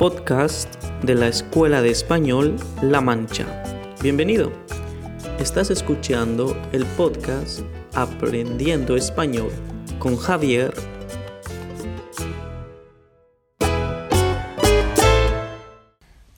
podcast de la Escuela de Español La Mancha. Bienvenido. Estás escuchando el podcast Aprendiendo Español con Javier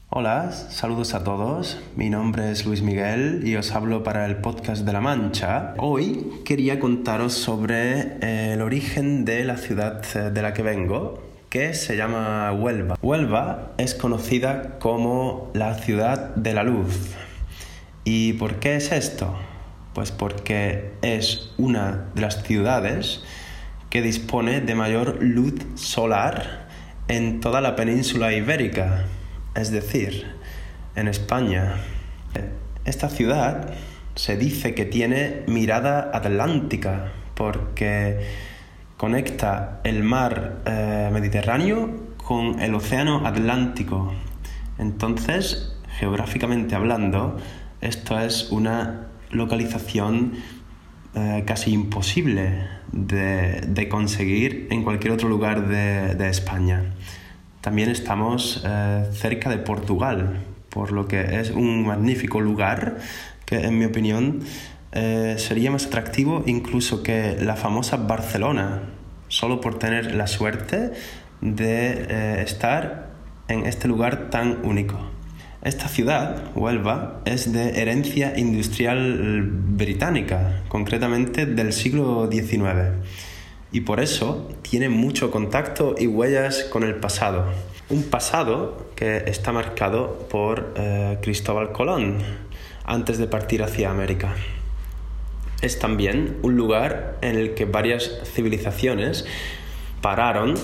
Hola, saludos a todos. Mi nombre es Luis Miguel y os hablo para el podcast de La Mancha. Hoy quería contaros sobre eh, el origen de la ciudad eh, de la que vengo, que se llama Huelva. Huelva es conocida como la ciudad de la luz. ¿Y por qué es esto? Pues porque es una de las ciudades que dispone de mayor luz solar en toda la península ibérica es decir, en España. Esta ciudad se dice que tiene mirada atlántica porque conecta el mar eh, Mediterráneo con el océano Atlántico. Entonces, geográficamente hablando, esto es una localización eh, casi imposible de, conseguir en cualquier otro lugar de España. También estamos eh, cerca de Portugal, por lo que es un magnífico lugar que en mi opinión sería más atractivo incluso que la famosa Barcelona, solo por tener la suerte de eh, estar en este lugar tan único. Esta ciudad, Huelva, es de herencia industrial británica, concretamente del siglo XIX y por eso tiene mucho contacto y huellas con el pasado. Un pasado que está marcado por eh, Cristóbal Colón antes de partir hacia América. Es también un lugar en el que varias civilizaciones pararon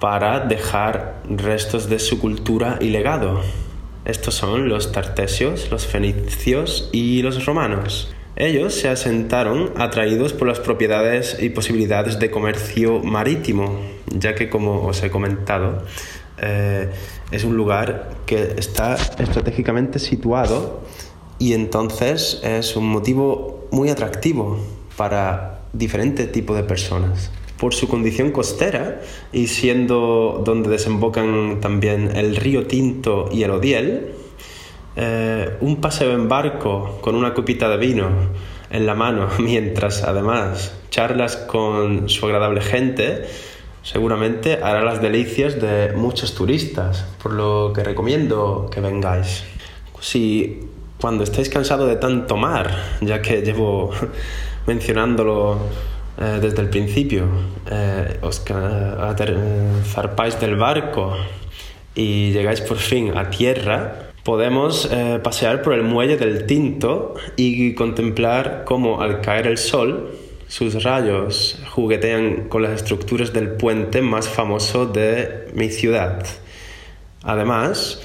para dejar restos de su cultura y legado. Estos son los tartesios, los fenicios y los romanos. Ellos se asentaron atraídos por las propiedades y posibilidades de comercio marítimo, ya que como os he comentado, eh, es un lugar que está estratégicamente situado y entonces es un motivo muy atractivo para diferentes tipos de personas. Por su condición costera y siendo donde desembocan también el río Tinto y el Odiel, eh, un paseo en barco con una copita de vino en la mano, mientras además charlas con su agradable gente, seguramente hará las delicias de muchos turistas, por lo que recomiendo que vengáis. Si cuando estéis cansados de tanto mar, ya que llevo mencionándolo eh, desde el principio, eh, os zarpáis del barco y llegáis por fin a tierra, Podemos eh, pasear por el muelle del Tinto y contemplar cómo al caer el sol sus rayos juguetean con las estructuras del puente más famoso de mi ciudad. Además,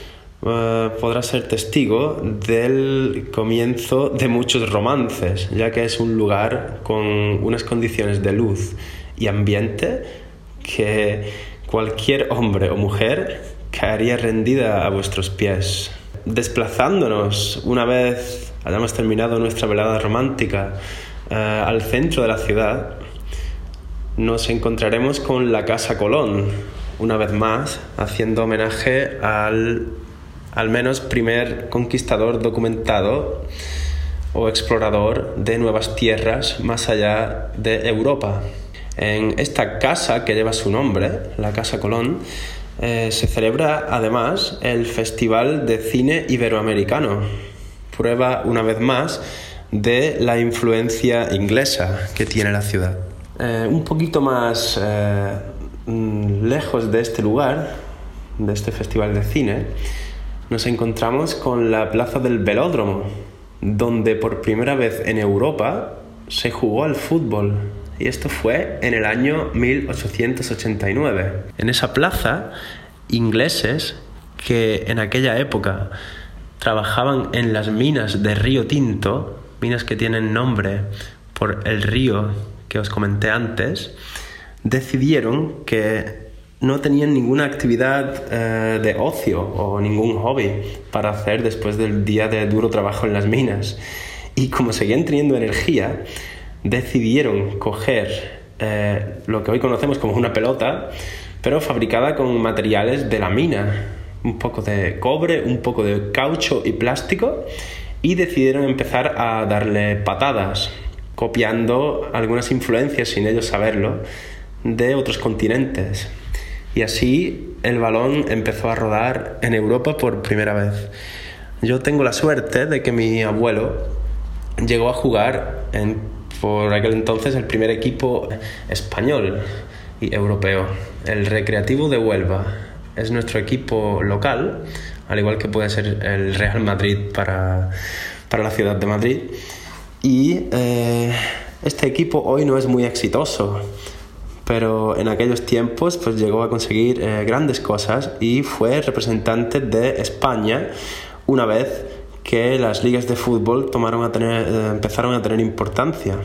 eh, podrás ser testigo del comienzo de muchos romances, ya que es un lugar con unas condiciones de luz y ambiente que cualquier hombre o mujer caería rendida a vuestros pies. Desplazándonos una vez hayamos terminado nuestra velada romántica eh, al centro de la ciudad, nos encontraremos con la Casa Colón, una vez más, haciendo homenaje al al menos primer conquistador documentado o explorador de nuevas tierras más allá de Europa. En esta casa que lleva su nombre, la Casa Colón, eh, se celebra además el Festival de Cine Iberoamericano, prueba una vez más de la influencia inglesa que tiene la ciudad. Eh, un poquito más eh, mm, lejos de este lugar, de este Festival de Cine, nos encontramos con la Plaza del Velódromo, donde por primera vez en Europa se jugó al fútbol y esto fue en el año 1889. En esa plaza, ingleses que en aquella época trabajaban en las minas de Río Tinto, minas que tienen nombre por el río que os comenté antes, decidieron que no tenían ninguna actividad eh, de ocio o ningún hobby para hacer después del día de duro trabajo en las minas. Y como seguían teniendo energía, decidieron coger eh, lo que hoy conocemos como una pelota, pero fabricada con materiales de la mina, un poco de cobre, un poco de caucho y plástico y decidieron empezar a darle patadas, copiando algunas influencias sin ellos saberlo de otros continentes. Y así el balón empezó a rodar en Europa por primera vez. Yo tengo la suerte de que mi abuelo llegó a jugar en, por aquel entonces el primer equipo español y europeo, el Recreativo de Huelva. Es nuestro equipo local, al igual que puede ser el Real Madrid para, para la ciudad de Madrid. Y eh, este equipo hoy no es muy exitoso pero en aquellos tiempos pues llegó a conseguir eh, grandes cosas y fue representante de España una vez que las ligas de fútbol tomaron a tener, eh, empezaron a tener importancia.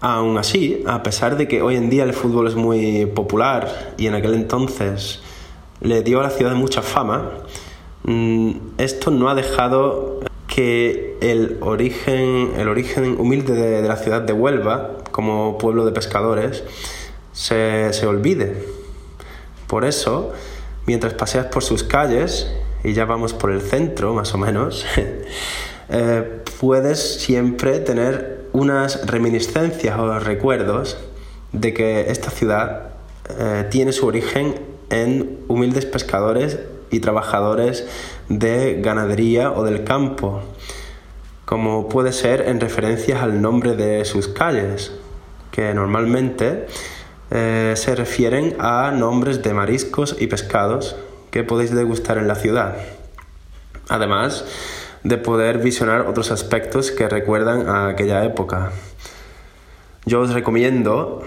Aún así, a pesar de que hoy en día el fútbol es muy popular y en aquel entonces le dio a la ciudad mucha fama, mm, esto no ha dejado que el origen, el origen humilde de la ciudad de Huelva, como pueblo de pescadores, se, olvide. Por eso, mientras paseas por sus calles, y ya vamos por el centro más o menos, eh, puedes siempre tener unas reminiscencias o recuerdos de que esta ciudad eh, tiene su origen en humildes pescadores y trabajadores de ganadería o del campo, como puede ser en referencias al nombre de sus calles, que normalmente eh, se refieren a nombres de mariscos y pescados que podéis degustar en la ciudad. Además de poder visionar otros aspectos que recuerdan a aquella época. Yo os recomiendo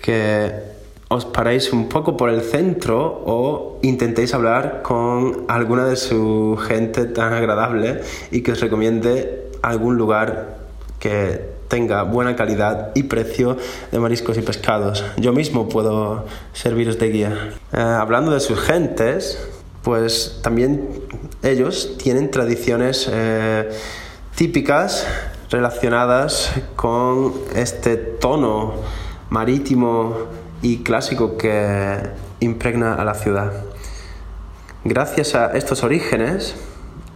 que os paréis un poco por el centro o intentéis hablar con alguna de su gente tan agradable y que os recomiende algún lugar que tenga buena calidad y precio de mariscos y pescados. Yo mismo puedo serviros de guía. Eh, hablando de sus gentes, pues también ellos tienen tradiciones eh, típicas relacionadas con este tono marítimo y clásico que impregna a la ciudad. Gracias a estos orígenes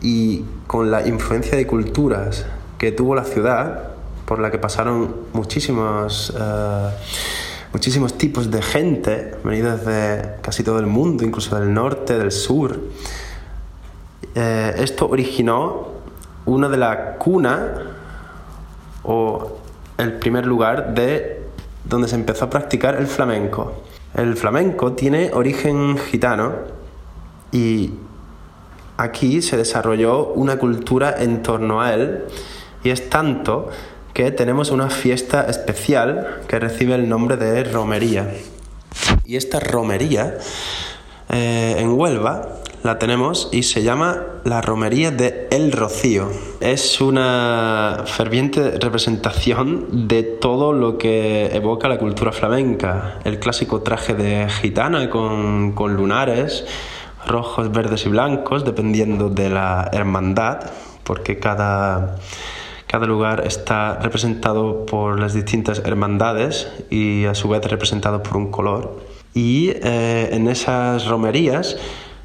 y con la influencia de culturas que tuvo la ciudad, por la que pasaron muchísimos, eh, muchísimos tipos de gente, venidos de casi todo el mundo, incluso del norte, del sur. Eh, esto originó una de la cuna o el primer lugar de donde se empezó a practicar el flamenco. El flamenco tiene origen gitano y aquí se desarrolló una cultura en torno a él y es tanto que tenemos una fiesta especial que recibe el nombre de romería. Y esta romería eh, en Huelva la tenemos y se llama la romería de El Rocío. Es una ferviente representación de todo lo que evoca la cultura flamenca. El clásico traje de gitana con, con lunares rojos, verdes y blancos, dependiendo de la hermandad, porque cada cada lugar está representado por las distintas hermandades y a su vez representado por un color. Y eh, en esas romerías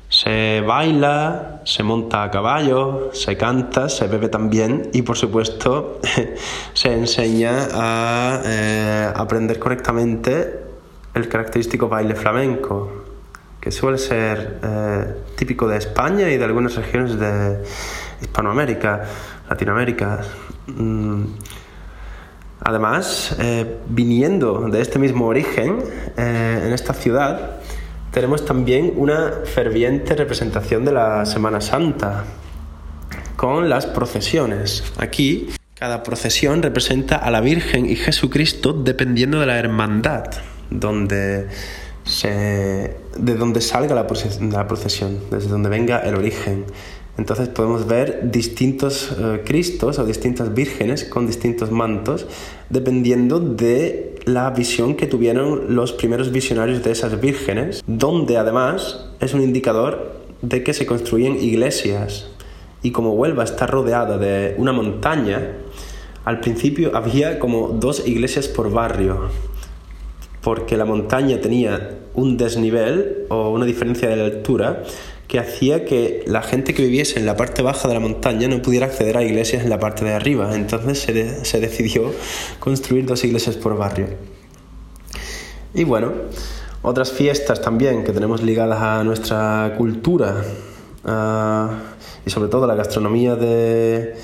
se baila, se monta a caballo, se canta, se bebe también y por supuesto se enseña a eh, aprender correctamente el característico baile flamenco, que suele ser eh, típico de España y de algunas regiones de Hispanoamérica, Latinoamérica. Mm. Además, eh, viniendo de este mismo origen, eh, en esta ciudad, tenemos también una ferviente representación de la Semana Santa, con las procesiones. Aquí, cada procesión representa a la Virgen y Jesucristo dependiendo de la hermandad, donde de donde salga la procesión, desde donde venga el origen. Entonces podemos ver distintos eh, Cristos o distintas vírgenes con distintos mantos, dependiendo de la visión que tuvieron los primeros visionarios de esas vírgenes, donde además es un indicador de que se construyen iglesias. Y como Huelva está rodeada de una montaña, al principio había como dos iglesias por barrio, porque la montaña tenía un desnivel o una diferencia de altura que hacía que la gente que viviese en la parte baja de la montaña no pudiera acceder a iglesias en la parte de arriba. Entonces se, decidió construir dos iglesias por barrio. Y bueno, otras fiestas también que tenemos ligadas a nuestra cultura uh, y sobre todo a la gastronomía de,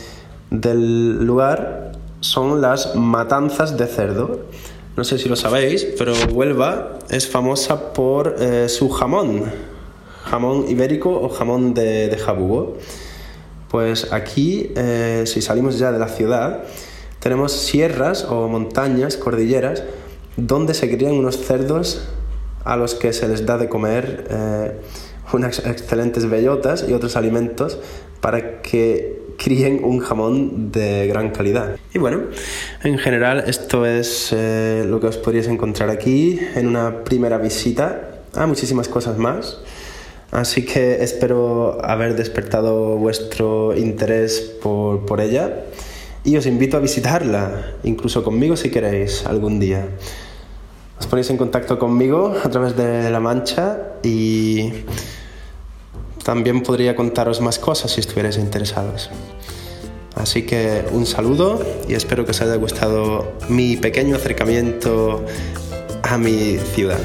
del lugar son las matanzas de cerdo. No sé si lo sabéis, pero Huelva es famosa por eh, su jamón, jamón ibérico o jamón de, jabugo. Pues aquí, eh, si salimos ya de la ciudad, tenemos sierras o montañas, cordilleras, donde se crían unos cerdos a los que se les da de comer eh, unas excelentes bellotas y otros alimentos para que críen un jamón de gran calidad. Y bueno, en general esto es eh, lo que os podríais encontrar aquí en una primera visita a muchísimas cosas más. Así que espero haber despertado vuestro interés por, por ella y os invito a visitarla, incluso conmigo si queréis algún día. Os ponéis en contacto conmigo a través de La Mancha y también podría contaros más cosas si estuvierais interesados. Así que un saludo y espero que os haya gustado mi pequeño acercamiento a mi ciudad.